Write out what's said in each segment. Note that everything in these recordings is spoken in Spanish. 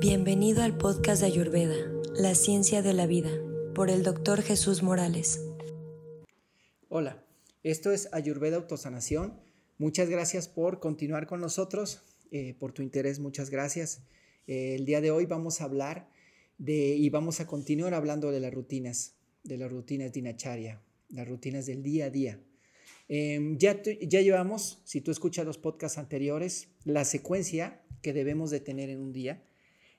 Bienvenido al podcast de Ayurveda, La Ciencia de la Vida, por el doctor Jesús Morales. Hola, esto es Ayurveda Autosanación. Muchas gracias por continuar con nosotros, eh, por tu interés, muchas gracias. Eh, el día de hoy vamos a hablar de, y vamos a continuar hablando de las rutinas, de las rutinas dinacharya, las rutinas del día a día. Em, ya, ya llevamos, si tú escuchas los podcasts anteriores, la secuencia que debemos de tener en un día.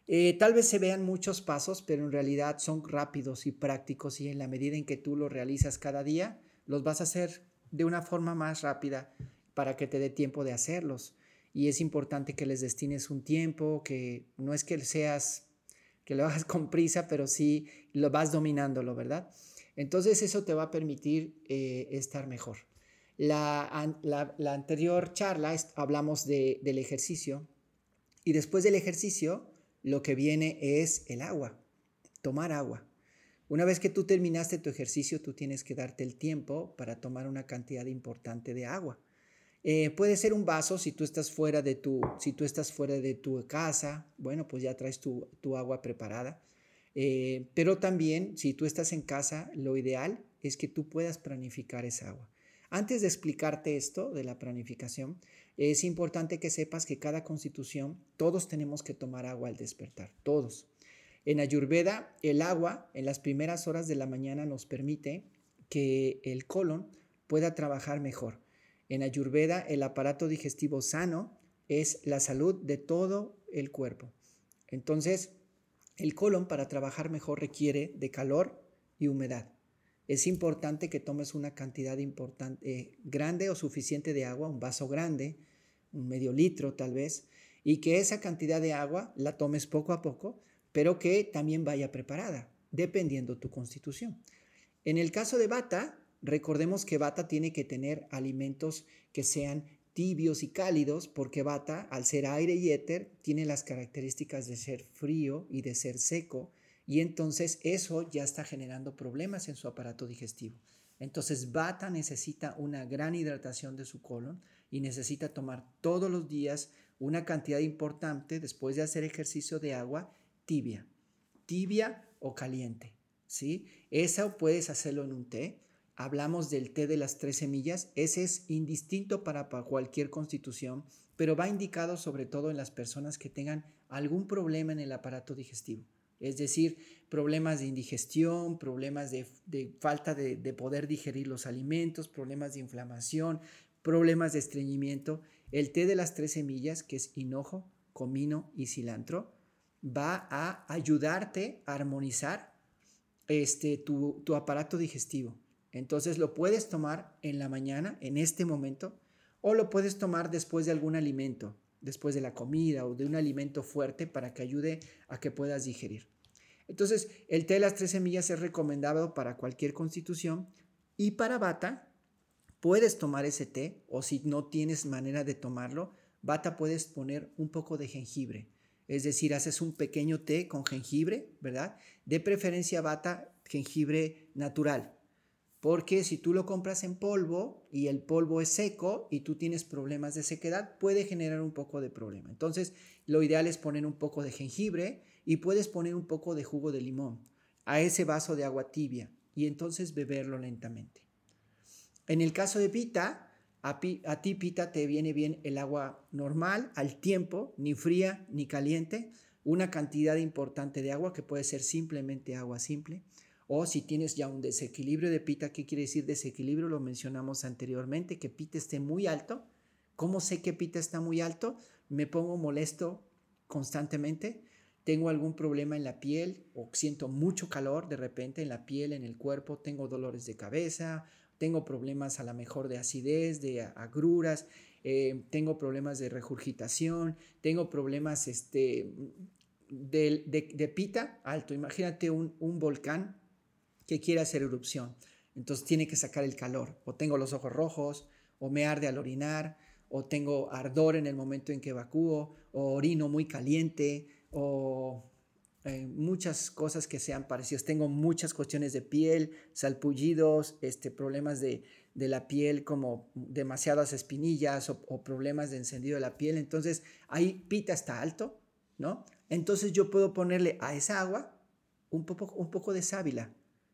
Eh, tal vez se vean muchos pasos, pero en realidad son rápidos y prácticos y en la medida en que tú los realizas cada día, los vas a hacer de una forma más rápida para que te dé tiempo de hacerlos. Y es importante que les destines un tiempo, que no es que seas, que lo hagas con prisa, pero sí lo vas dominándolo, ¿verdad? Entonces eso te va a permitir eh, estar mejor. La, anterior charla hablamos del ejercicio y después del ejercicio lo que viene es el agua, tomar agua. Una vez que tú terminaste tu ejercicio, tú tienes que darte el tiempo para tomar una cantidad importante de agua. Eh, puede ser un vaso si tú estás fuera de tu, si tú estás fuera de tu casa, bueno, pues ya traes tu, agua preparada. Eh, pero también si tú estás en casa, lo ideal es que tú puedas planificar esa agua. Antes de explicarte esto de la planificación, es importante que sepas que cada constitución, todos tenemos que tomar agua al despertar, todos. En Ayurveda, el agua en las primeras horas de la mañana nos permite que el colon pueda trabajar mejor. En Ayurveda, el aparato digestivo sano es la salud de todo el cuerpo. Entonces, el colon para trabajar mejor requiere de calor y humedad es importante que tomes una cantidad importante, eh, grande o suficiente de agua, un vaso grande, un medio litro tal vez, y que esa cantidad de agua la tomes poco a poco, pero que también vaya preparada, dependiendo tu constitución. En el caso de bata, recordemos que bata tiene que tener alimentos que sean tibios y cálidos, porque bata, al ser aire y éter, tiene las características de ser frío y de ser seco, y entonces eso ya está generando problemas en su aparato digestivo. Entonces Bata necesita una gran hidratación de su colon y necesita tomar todos los días una cantidad importante después de hacer ejercicio de agua tibia, tibia o caliente, ¿sí? Eso puedes hacerlo en un té. Hablamos del té de las tres semillas, ese es indistinto para cualquier constitución, pero va indicado sobre todo en las personas que tengan algún problema en el aparato digestivo es decir, problemas de indigestión, problemas de, falta de, poder digerir los alimentos, problemas de inflamación, problemas de estreñimiento. El té de las tres semillas, que es hinojo, comino y cilantro, va a ayudarte a armonizar este, tu, tu aparato digestivo. Entonces lo puedes tomar en la mañana, en este momento, o lo puedes tomar después de algún alimento después de la comida o de un alimento fuerte para que ayude a que puedas digerir. Entonces, el té de las tres semillas es recomendado para cualquier constitución y para bata puedes tomar ese té o si no tienes manera de tomarlo, bata puedes poner un poco de jengibre. Es decir, haces un pequeño té con jengibre, ¿verdad? De preferencia bata jengibre natural, porque si tú lo compras en polvo y el polvo es seco y tú tienes problemas de sequedad, puede generar un poco de problema. Entonces, lo ideal es poner un poco de jengibre y puedes poner un poco de jugo de limón a ese vaso de agua tibia y entonces beberlo lentamente. En el caso de pita, a, a ti pita te viene bien el agua normal, al tiempo, ni fría ni caliente, una cantidad importante de agua que puede ser simplemente agua simple o si tienes ya un desequilibrio de pita, ¿qué quiere decir desequilibrio? Lo mencionamos anteriormente, que pita esté muy alto. ¿Cómo sé que pita está muy alto? Me pongo molesto constantemente, tengo algún problema en la piel o siento mucho calor de repente en la piel, en el cuerpo, tengo dolores de cabeza, tengo problemas a lo mejor de acidez, de agruras, eh, tengo problemas de regurgitación, tengo problemas este, de, pita alto. Imagínate un, un volcán que quiere hacer erupción. Entonces tiene que sacar el calor. O tengo los ojos rojos, o me arde al orinar, o tengo ardor en el momento en que evacúo, o orino muy caliente, o eh, muchas cosas que sean parecidas. Tengo muchas cuestiones de piel, salpullidos, este, problemas de, la piel como demasiadas espinillas o, o, problemas de encendido de la piel. Entonces ahí pita está alto, ¿no? Entonces yo puedo ponerle a esa agua un poco, un poco de sábila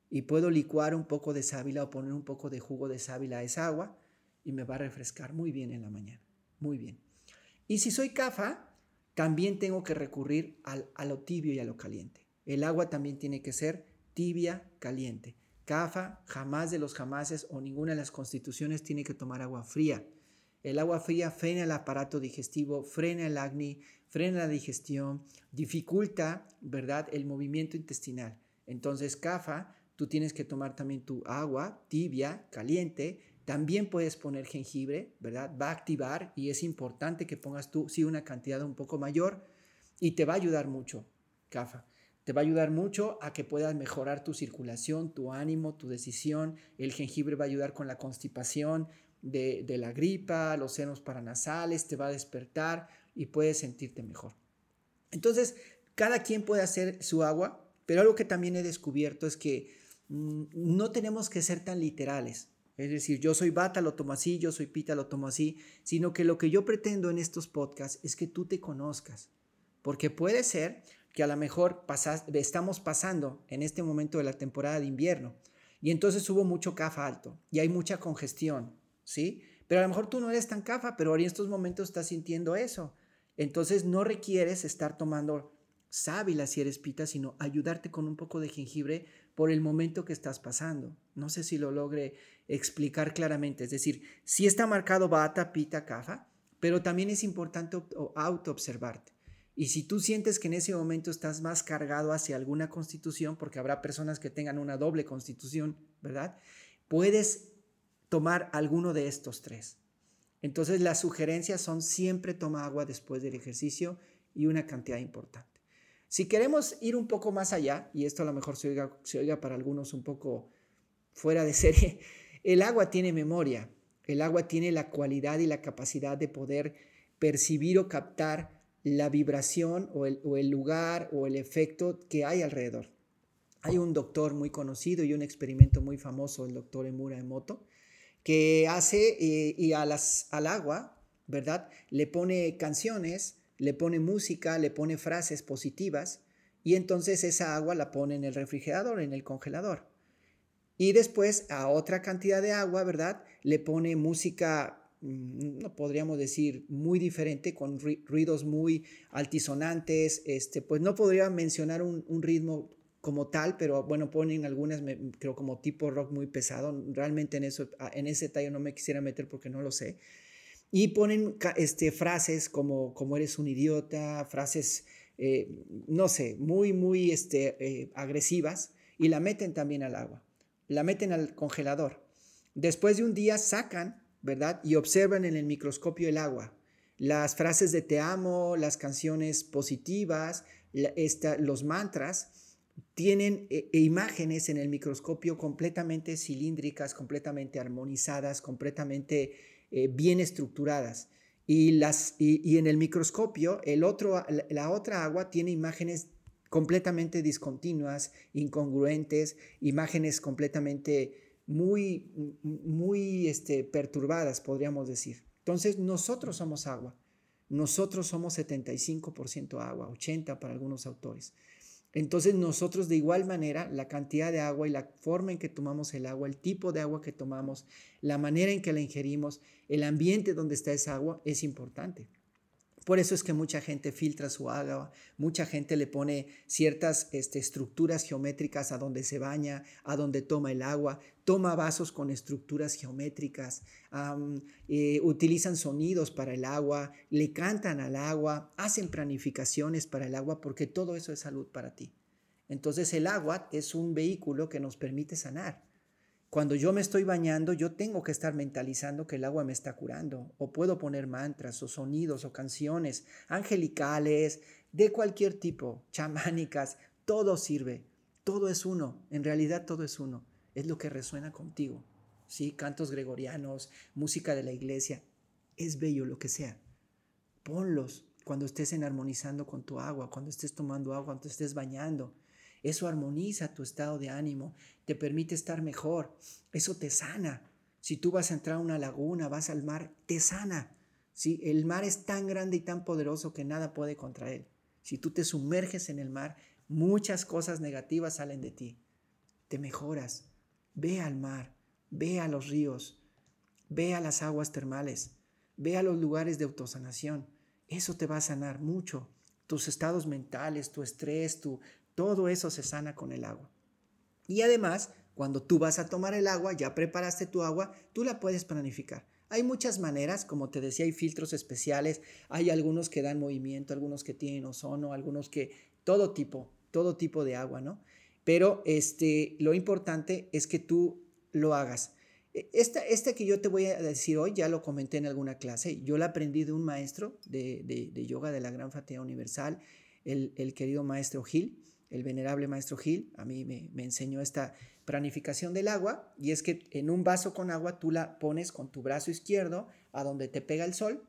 y puedo licuar un poco de sábila o poner un poco de jugo de sábila a esa agua y me va a refrescar muy bien en la mañana, muy bien. Y si soy CAFA, también tengo que recurrir al, a lo tibio y a lo caliente. El agua también tiene que ser tibia, caliente. CAFA, jamás de los jamases o ninguna de las constituciones tiene que tomar agua fría. El agua fría frena el aparato digestivo, frena el acné, frena la digestión, dificulta, ¿verdad?, el movimiento intestinal. Entonces, CAFA, tú tienes que tomar también tu agua tibia, caliente. También puedes poner jengibre, ¿verdad? Va a activar y es importante que pongas tú, sí, una cantidad un poco mayor y te va a ayudar mucho, CAFA. Te va a ayudar mucho a que puedas mejorar tu circulación, tu ánimo, tu decisión. El jengibre va a ayudar con la constipación de, la gripa, los senos paranasales, te va a despertar y puedes sentirte mejor. Entonces, cada quien puede hacer su agua, pero algo que también he descubierto es que no tenemos que ser tan literales. Es decir, yo soy bata, lo tomo así, yo soy pita, lo tomo así, sino que lo que yo pretendo en estos podcasts es que tú te conozcas. Porque puede ser que a lo mejor estamos pasando en este momento de la temporada de invierno y entonces hubo mucho CAFA alto y hay mucha congestión, ¿sí? Pero a lo mejor tú no eres tan CAFA, pero en estos momentos estás sintiendo eso. Entonces no requieres estar tomando sábila si eres pita, sino ayudarte con un poco de jengibre por el momento que estás pasando. No sé si lo logre explicar claramente. Es decir, si está marcado bata, pita, cafa, pero también es importante auto observarte. Y si tú sientes que en ese momento estás más cargado hacia alguna constitución, porque habrá personas que tengan una doble constitución, ¿verdad? Puedes tomar alguno de estos tres. Entonces las sugerencias son siempre toma agua después del ejercicio y una cantidad importante. Si queremos ir un poco más allá, y esto a lo mejor se oiga, se oiga para algunos un poco fuera de serie, el agua tiene memoria, el agua tiene la cualidad y la capacidad de poder percibir o captar la vibración o el, lugar o el efecto que hay alrededor. Hay un doctor muy conocido y un experimento muy famoso, el doctor Emura Emoto, que hace eh, y al agua, ¿verdad? Le pone canciones, le pone música, le pone frases positivas y entonces esa agua la pone en el refrigerador, en el congelador. Y después a otra cantidad de agua, ¿verdad? Le pone música Mm, no podríamos decir muy diferente, con ruidos muy altisonantes, este, pues no podría mencionar un, ritmo como tal, pero bueno, ponen algunas, creo como tipo rock muy pesado, realmente en, eso, en ese tallo no me quisiera meter porque no lo sé, y ponen este, frases como, como eres un idiota, frases, eh, no sé, muy, muy este, eh, agresivas, y la meten también al agua, la meten al congelador. Después de un día sacan ¿verdad? Y observan en el microscopio el agua. Las frases de te amo, las canciones positivas, los mantras, tienen eh, e imágenes en el microscopio completamente cilíndricas, completamente armonizadas, completamente eh, bien estructuradas. Y, las, y, en el microscopio, el otro, la otra agua tiene imágenes completamente discontinuas, incongruentes, imágenes completamente muy, muy este, perturbadas, podríamos decir. Entonces, nosotros somos agua. Nosotros somos 75% agua, 80% para algunos autores. Entonces nosotros de igual manera, la cantidad de agua y la forma en que tomamos el agua, el tipo de agua que tomamos, la manera en que la ingerimos, el ambiente donde está esa agua es importante. Por eso es que mucha gente filtra su agua, mucha gente le pone ciertas este, estructuras geométricas a donde se baña, a donde toma el agua, toma vasos con estructuras geométricas, eh, utilizan sonidos para el agua, le cantan al agua, hacen planificaciones para el agua, porque todo eso es salud para ti. Entonces el agua es un vehículo que nos permite sanar. Cuando yo me estoy bañando, yo tengo que estar mentalizando que el agua me está curando. O puedo poner mantras o sonidos o canciones angelicales, de cualquier tipo, chamánicas. Todo sirve. Todo es uno. En realidad todo es uno. Es lo que resuena contigo. ¿Sí? Cantos gregorianos, música de la iglesia. Es bello lo que sea. Ponlos cuando estés en armonizando con tu agua, cuando estés tomando agua, cuando estés bañando. Eso armoniza tu estado de ánimo, te permite estar mejor, eso te sana. Si tú vas a entrar a una laguna, vas al mar, te sana. ¿sí? El mar es tan grande y tan poderoso que nada puede contra él. Si tú te sumerges en el mar, muchas cosas negativas salen de ti. Te mejoras. Ve al mar, ve a los ríos, ve a las aguas termales, ve a los lugares de autosanación. Eso te va a sanar mucho. Tus estados mentales, tu estrés, tu, todo eso se sana con el agua. Y además, cuando tú vas a tomar el agua, ya preparaste tu agua, tú la puedes planificar. Hay muchas maneras, como te decía, hay filtros especiales, hay algunos que dan movimiento, algunos que tienen ozono, algunos que todo tipo, todo tipo de agua, ¿no? Pero este, lo importante es que tú lo hagas. E, esta, esta que yo te voy a decir hoy, ya lo comenté en alguna clase, yo la aprendí de un maestro de, de, yoga de la Gran Fatiga Universal, el, el, querido maestro Gil, el venerable maestro Gil, a mí me, enseñó esta planificación del agua y es que en un vaso con agua tú la pones con tu brazo izquierdo a donde te pega el sol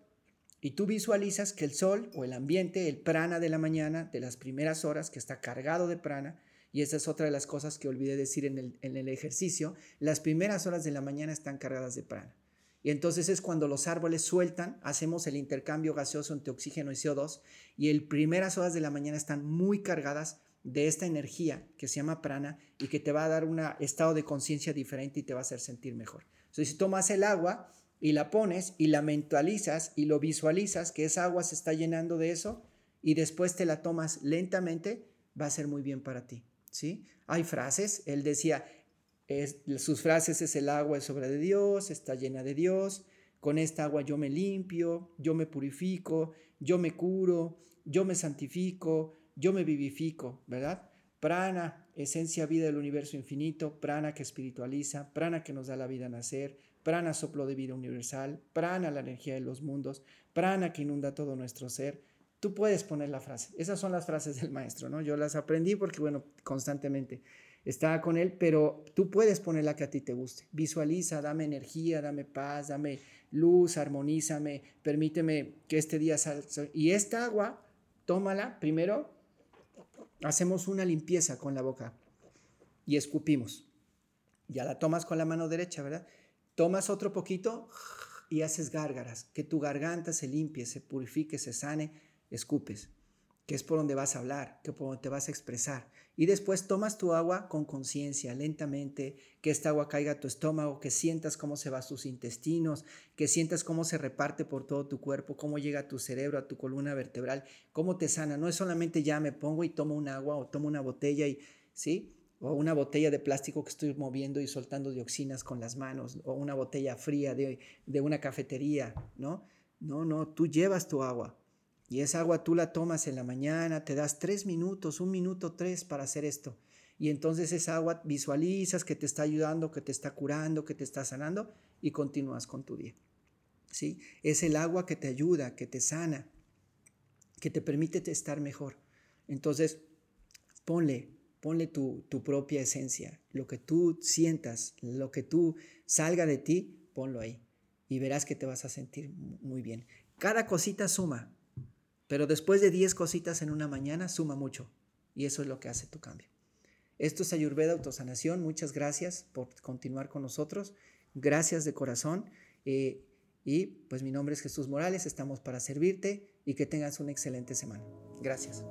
y tú visualizas que el sol o el ambiente, el prana de la mañana, de las primeras horas que está cargado de prana, y esa es otra de las cosas que olvidé decir en el, en el ejercicio, las primeras horas de la mañana están cargadas de prana. Y entonces es cuando los árboles sueltan, hacemos el intercambio gaseoso entre oxígeno y CO2 y el primeras horas de la mañana están muy cargadas de esta energía que se llama prana y que te va a dar un estado de conciencia diferente y te va a hacer sentir mejor. Entonces, si tomas el agua y la pones y la mentalizas y lo visualizas, que esa agua se está llenando de eso, y después te la tomas lentamente, va a ser muy bien para ti. ¿sí? Hay frases, él decía, sus frases es el agua es obra de Dios, está llena de Dios, con esta agua yo me limpio, yo me purifico, yo me curo, yo me santifico, yo me vivifico, ¿verdad? Prana, esencia vida del universo infinito, prana que espiritualiza, prana que nos da la vida a nacer, prana soplo de vida universal, prana la energía de los mundos, prana que inunda todo nuestro ser. Tú puedes poner la frase. Esas son las frases del maestro, ¿no? Yo las aprendí porque, bueno, constantemente estaba con él, pero tú puedes poner la que a ti te guste. Visualiza, dame energía, dame paz, dame luz, armonízame, permíteme que este día salga. Y esta agua, tómala primero hacemos una limpieza con la boca y escupimos. Ya la tomas con la mano derecha, ¿verdad? Tomas otro poquito y haces gárgaras, que tu garganta se limpie, se purifique, se sane, escupes que es por donde vas a hablar, que por donde te vas a expresar. Y después tomas tu agua con conciencia, lentamente, que esta agua caiga a tu estómago, que sientas cómo se va a tus intestinos, que sientas cómo se reparte por todo tu cuerpo, cómo llega a tu cerebro, a tu columna vertebral, cómo te sana. No es solamente ya me pongo y tomo un agua o tomo una botella y, ¿sí? O una botella de plástico que estoy moviendo y soltando dioxinas con las manos, o una botella fría de, de una cafetería, ¿no? No, no, tú llevas tu agua y esa agua tú la tomas en la mañana, te das tres minutos, un minuto, tres para hacer esto. Y entonces esa agua visualizas que te está ayudando, que te está curando, que te está sanando y continúas con tu día. ¿Sí? Es el agua que te ayuda, que te sana, que te permite estar mejor. Entonces, ponle, ponle tu, tu propia esencia, lo que tú sientas, lo que tú salga de ti, ponlo ahí y verás que te vas a sentir muy bien. Cada cosita suma, pero después de 10 cositas en una mañana suma mucho y eso es lo que hace tu cambio. Esto es Ayurveda Autosanación. Muchas gracias por continuar con nosotros. Gracias de corazón. Eh, y pues mi nombre es Jesús Morales. Estamos para servirte y que tengas una excelente semana. Gracias.